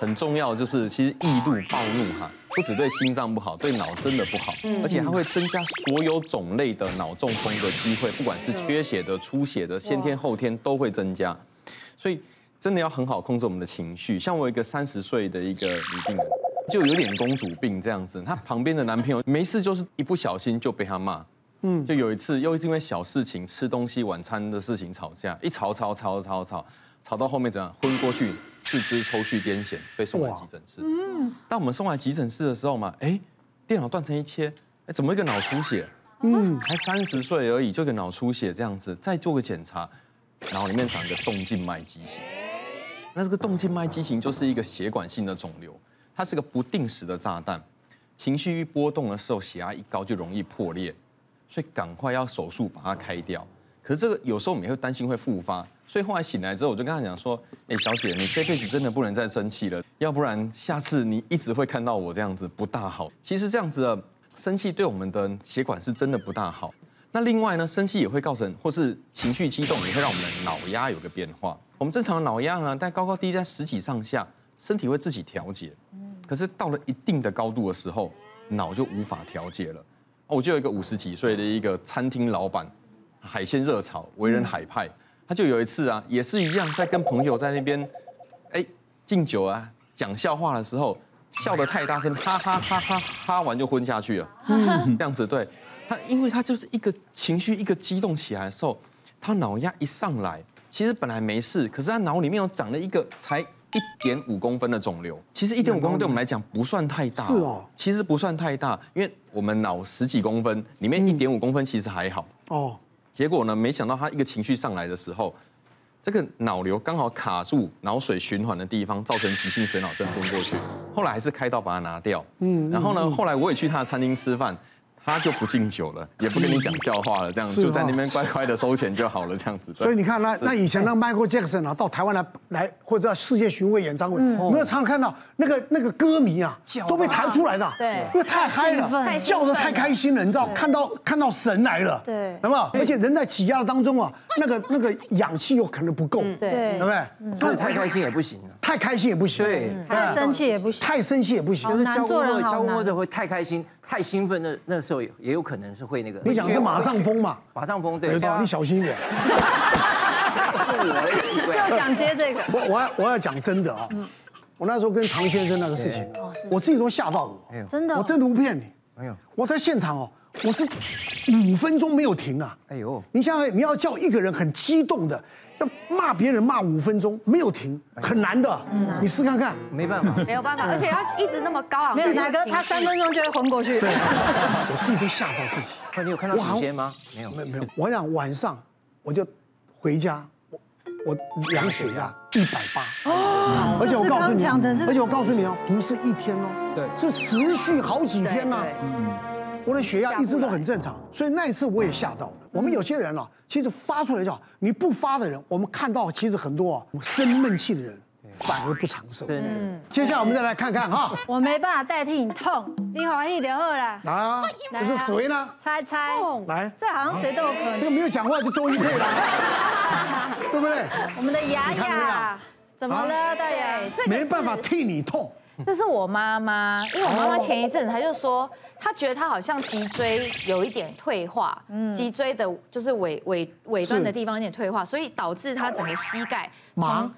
很重要就是，其实易怒暴怒哈，不只对心脏不好，对脑真的不好，而且它会增加所有种类的脑中风的机会，不管是缺血的、出血的，先天后天都会增加。所以真的要很好控制我们的情绪。像我一个三十岁的一个女病人，就有点公主病这样子，她旁边的男朋友没事就是一不小心就被她骂。嗯，就有一次又因为小事情吃东西晚餐的事情吵架，一吵吵吵吵吵，吵到后面怎样昏过去。四肢抽搐癫痫，被送来急诊室。嗯，当我们送来急诊室的时候嘛，哎，电脑断层一切，哎，怎么一个脑出血？嗯，才三十岁而已，就一个脑出血这样子，再做个检查，脑里面长一个动静脉畸形。那这个动静脉畸形就是一个血管性的肿瘤，它是个不定时的炸弹，情绪一波动的时候，血压一高就容易破裂，所以赶快要手术把它开掉。可是这个有时候我们也会担心会复发。所以后来醒来之后，我就跟他讲说：“哎，小姐，你这辈子真的不能再生气了，要不然下次你一直会看到我这样子不大好。其实这样子的生气对我们的血管是真的不大好。那另外呢，生气也会造成，或是情绪激动也会让我们的脑压有个变化。我们正常的脑压呢，在高高低低在十几上下，身体会自己调节。可是到了一定的高度的时候，脑就无法调节了。我就有一个五十几岁的一个餐厅老板，海鲜热炒，为人海派。”他就有一次啊，也是一样，在跟朋友在那边，哎，敬酒啊，讲笑话的时候，笑得太大声，哈哈哈哈哈完就昏下去了。嗯，这样子对，他因为他就是一个情绪一个激动起来的时候，他脑压一上来，其实本来没事，可是他脑里面又长了一个才一点五公分的肿瘤。其实一点五公分对我们来讲不算太大，是哦，其实不算太大，因为我们脑十几公分，里面一点五公分其实还好。哦。结果呢？没想到他一个情绪上来的时候，这个脑瘤刚好卡住脑水循环的地方，造成急性水脑症昏过去。后来还是开刀把它拿掉。嗯。然后呢？后来我也去他的餐厅吃饭。他就不敬酒了，也不跟你讲笑话了，这样子就在那边乖乖的收钱就好了，这样子。所以你看，那那以前那 Michael Jackson 啊，到台湾来来或者到世界巡回演唱会，我们有常常看到那个那个歌迷啊，都被弹出来的，对，因为太嗨了，叫的太开心了，你知道，看到看到神来了，对，有没有？而且人在挤压的当中啊，那个那个氧气又可能不够，对，对不对？所以太开心也不行，太开心也不行，对，太生气也不行，太生气也不行，就是交工交工或者会太开心。太兴奋，那那时候也也有可能是会那个。你讲是马上疯嘛？马上疯，对。你小心一点。就想接这个。我我要我要讲真的啊，我那时候跟唐先生那个事情，我自己都吓到我。真的，我真的不骗你。没有，我在现场哦，我是五分钟没有停啊。哎呦，你想想，你要叫一个人很激动的。要骂别人骂五分钟没有停，很难的。嗯，你试看看。没办法，没有办法，而且要一直那么高啊。没有，哪个他三分钟就会昏过去。对，我自己都吓到自己。你有看到时间吗？没有，没有，没有。我想晚上我就回家，我我量血压一百八。哦。而且我告诉你，而且我告诉你哦，不是一天哦，对，是持续好几天呐。嗯。我的血压一直都很正常，所以那一次我也吓到。我们有些人啊，其实发出来叫你不发的人，我们看到其实很多啊生闷气的人反而不长寿。嗯，接下来我们再来看看哈。我没办法代替你痛，你欢喜就好了。啊，这是谁呢？猜猜。来，这好像谁都有可能。这个没有讲话就周一配了，对不对？我们的雅雅，怎么了，大爷？这没办法替你痛。这是我妈妈，因为我妈妈前一阵子她就说。她觉得她好像脊椎有一点退化，嗯，脊椎的就是尾尾尾端的地方有点退化，所以导致她整个膝盖麻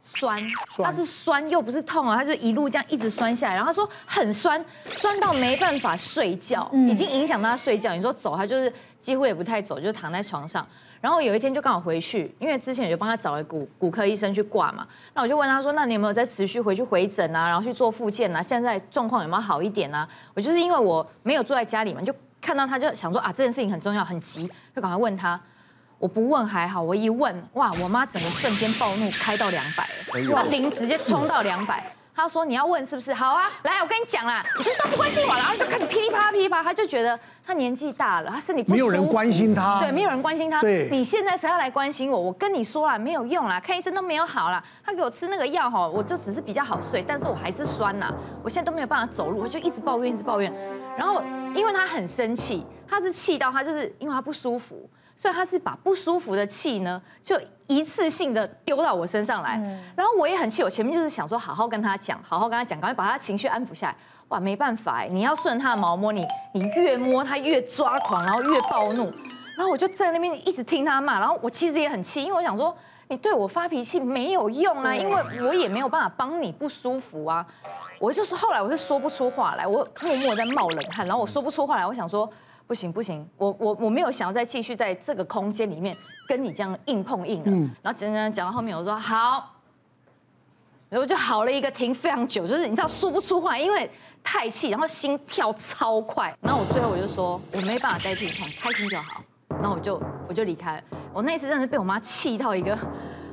酸，它是酸又不是痛啊，它就一路这样一直酸下来，然后她说很酸，酸到没办法睡觉，已经影响到她睡觉。你说走，她就是几乎也不太走，就躺在床上。然后有一天就刚好回去，因为之前我就帮他找了骨骨科医生去挂嘛。那我就问他说：“那你有没有在持续回去回诊啊？然后去做复健啊？现在状况有没有好一点啊？”我就是因为我没有坐在家里嘛，就看到他就想说啊，这件事情很重要，很急，就赶快问他。我不问还好，我一问，哇，我妈整个瞬间暴怒，开到两百了，哇，零直接冲到两百。他说：“你要问是不是？好啊，来，我跟你讲啦，你 就是都不关心我，然后就开始噼里啪啦噼里啪啦，他就觉得他年纪大了，他身体没有人关心他，对，没有人关心他，对，你现在才要来关心我，我跟你说了没有用啦，看医生都没有好啦，他给我吃那个药哈，我就只是比较好睡，但是我还是酸呐，我现在都没有办法走路，我就一直抱怨，一直抱怨。然后因为他很生气，他是气到他就是因为他不舒服，所以他是把不舒服的气呢，就一次性的丢到我身上来。然后我也很气，我前面就是想说好好跟他讲，好好跟他讲，赶快把他情绪安抚下来。哇，没办法哎，你要顺他的毛摸，你你越摸他越抓狂，然后越暴怒。然后我就在那边一直听他骂，然后我其实也很气，因为我想说你对我发脾气没有用啊，因为我也没有办法帮你不舒服啊。我就是后来我是说不出话来，我默默在冒冷汗，然后我说不出话来，我想说不行不行，我我我没有想要再继续在这个空间里面跟你这样硬碰硬了。然后讲讲讲到后面，我说好，然后就好了一个停非常久，就是你知道说不出话，因为太气，然后心跳超快，然后我最后我就说我没办法代替你看，开心就好，然后我就我就离开了。我那次真的是被我妈气到一个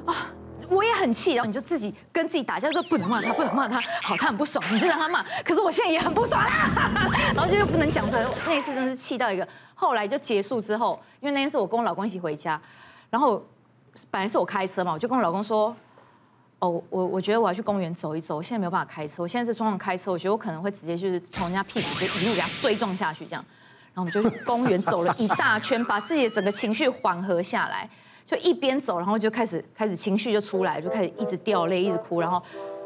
啊。我也很气，然后你就自己跟自己打架，说不能骂他，不能骂他，好，他很不爽，你就让他骂。可是我现在也很不爽啦，然后就又不能讲出来。那一次真的是气到一个，后来就结束之后，因为那天是我跟我老公一起回家，然后本来是我开车嘛，我就跟我老公说，哦，我我觉得我要去公园走一走，我现在没有办法开车，我现在是状况开车，我觉得我可能会直接就是从人家屁股就一路给他追撞下去这样，然后我们就去公园走了一大圈，把自己的整个情绪缓和下来。就一边走，然后就开始开始情绪就出来，就开始一直掉泪，一直哭，然后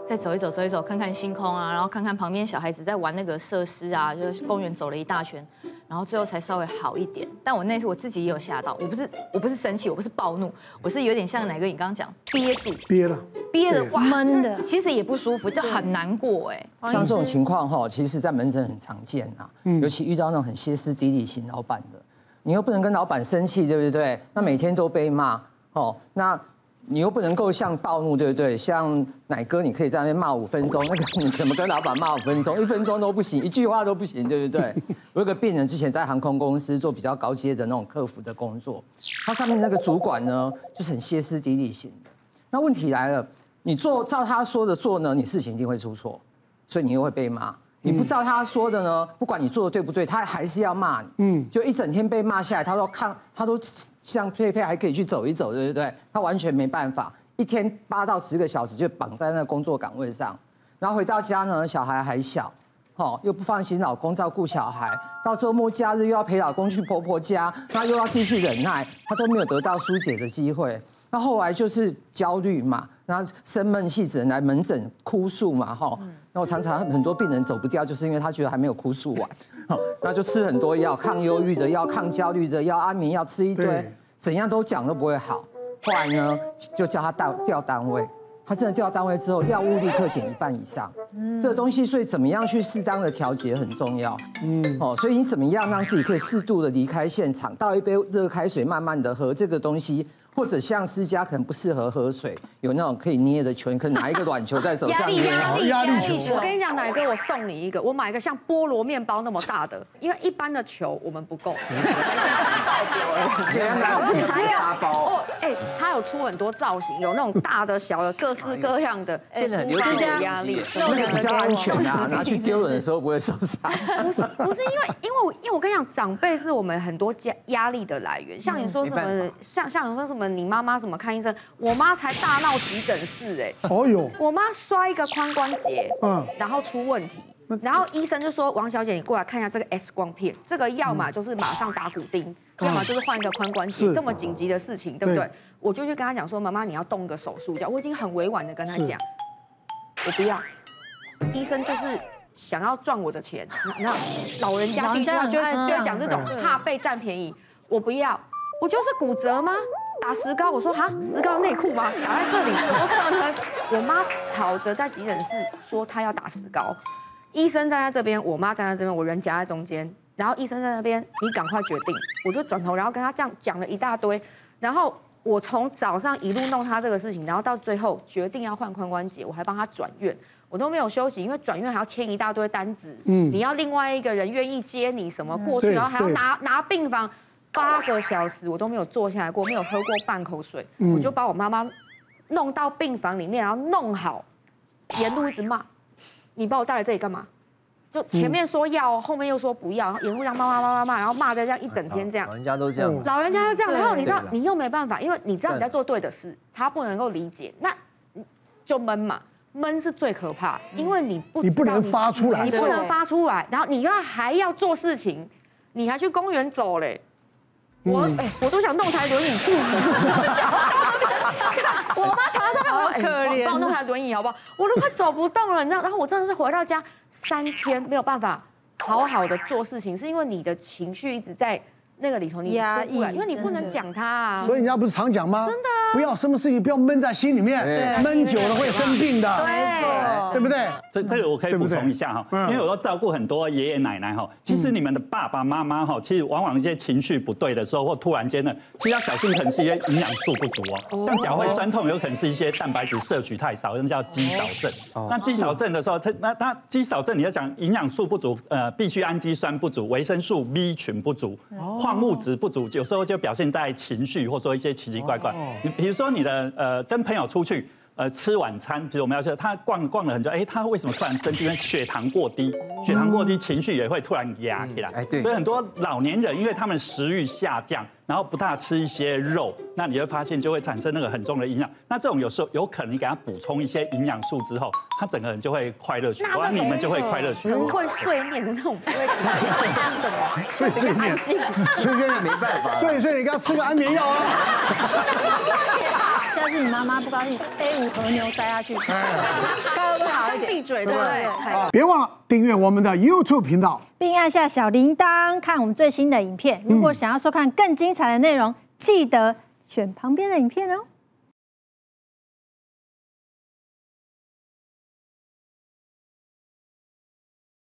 再走一走，走一走，看看星空啊，然后看看旁边小孩子在玩那个设施啊，就是公园走了一大圈，然后最后才稍微好一点。但我那次我自己也有吓到，我不是我不是生气，我不是暴怒，我是有点像哪个你刚刚讲憋住，憋了，憋的哇闷的，其实也不舒服，就很难过哎。像这种情况哈，其实在门诊很常见啊，尤其遇到那种很歇斯底里型老板的。你又不能跟老板生气，对不对？那每天都被骂，哦，那你又不能够像暴怒，对不对？像奶哥，你可以在那边骂五分钟，那个你怎么跟老板骂五分钟？一分钟都不行，一句话都不行，对不对？我有个病人之前在航空公司做比较高阶的那种客服的工作，他上面那个主管呢，就是很歇斯底里型的。那问题来了，你做照他说的做呢，你事情一定会出错，所以你又会被骂。你不知道他说的呢，不管你做的对不对，他还是要骂你。嗯，就一整天被骂下来，他说看，他都像佩佩还可以去走一走，对不对？他完全没办法，一天八到十个小时就绑在那个工作岗位上，然后回到家呢，小孩还小，哦，又不放心老公照顾小孩，到周末假日又要陪老公去婆婆家，那又要继续忍耐，他都没有得到疏解的机会。那后来就是焦虑嘛，然后生闷气只能来门诊哭诉嘛，哈。那我常常很多病人走不掉，就是因为他觉得还没有哭诉完，那就吃很多药，抗忧郁的药、抗焦虑的药、安眠药吃一堆，怎样都讲都不会好。后来呢，就叫他调调单位，他真的调单位之后，药物立刻减一半以上。嗯，这个东西，所以怎么样去适当的调节很重要。嗯，哦，所以你怎么样让自己可以适度的离开现场，倒一杯热开水，慢慢的喝这个东西。或者像思佳可能不适合喝水，有那种可以捏的球，你可以拿一个软球在手上 捏。压力压力球。我跟你讲，奶哥，我送你一个，我买一个像菠萝面包那么大的，因为一般的球我们不够。爆表了！天哪！还有哦，哎，它有出很多造型，有那种大的、小的，各式 各样的。现在很流行压力，那个比较安全啊，拿去丢人的时候不会受伤。不是不是，因为因为因为我跟你讲，长辈是我们很多压压力的来源，像你说什么，像像你说什么。你妈妈怎么看医生？我妈才大闹急诊室哎！哦呦，我妈摔一个髋关节，嗯，然后出问题，然后医生就说：“王小姐，你过来看一下这个 X 光片，这个要么就是马上打骨钉，要么就是换一个髋关节，这么紧急的事情，对不对？”我就去跟他讲说：“妈妈，你要动个手术，这样。”我已经很委婉的跟他讲，我不要。医生就是想要赚我的钱，那老人家一定就就要讲这种怕被占便宜，我不要，我就是骨折吗？打石膏，我说哈，石膏内裤吗？打在这里，怎么可能？我妈吵着在急诊室说她要打石膏，医生站在这边，我妈站在这边，我人夹在中间，然后医生在那边，你赶快决定。我就转头，然后跟他这样讲了一大堆，然后我从早上一路弄他这个事情，然后到最后决定要换髋关节，我还帮他转院，我都没有休息，因为转院还要签一大堆单子，嗯，你要另外一个人愿意接你什么过去，然后还要拿拿病房。八个小时我都没有坐下来过，没有喝过半口水，我就把我妈妈弄到病房里面，然后弄好，沿路一直骂，你把我带来这里干嘛？就前面说要，后面又说不要，沿路这样骂骂骂骂骂，然后骂在这样一整天这样。老人家都这样。老人家都这样，然后你知道你又没办法，因为你知道你在做对的事，他不能够理解，那就闷嘛。闷是最可怕，因为你不你不能发出来，你不能发出来，然后你又还要做事情，你还去公园走嘞，我哎，我都想弄台轮椅去。我妈躺在上面，好可怜，帮我弄台轮椅好不好？我都快走不动了，你知道？然后我真的是回到家三天没有办法好好的做事情，是因为你的情绪一直在。那个里头你压抑，因为你不能讲他啊。所以人家不是常讲吗？真的，啊不要什么事情不要闷在心里面，闷久了会生病的。没错，对不对？这这个我可以补充一下哈，因为我都照顾很多爷爷奶奶哈。其实你们的爸爸妈妈哈，其实往往一些情绪不对的时候，或突然间呢，其实要小心，可能是一些营养素不足哦。像脚会酸痛，有可能是一些蛋白质摄取太少，那叫肌少症。那肌少症的时候，它那它肌少症，你要讲营养素不足，呃，必须氨基酸不足，维生素 B 群不足，矿物质不足。有时候就表现在情绪，或者说一些奇奇怪怪。你比如说你的呃，跟朋友出去呃吃晚餐，比如我们要说他逛逛了很久，哎，他为什么突然生气？因为血糖过低，血糖过低，情绪也会突然压起来。哎，对。所以很多老年人，因为他们食欲下降。然后不大吃一些肉，那你会发现就会产生那个很重的营养。那这种有时候有可能你给他补充一些营养素之后，他整个人就会快乐起来，你们就会快乐起来。很会碎念的那种，不会 什么碎碎念，碎碎念没办法，碎碎你给他吃个安眠药啊。下次你妈妈不高兴，A 五和牛塞下去，高不好一点，闭嘴，对不对？别忘了订阅我们的 YouTube 频道。并按下小铃铛，看我们最新的影片。如果想要收看更精彩的内容，记得选旁边的影片哦。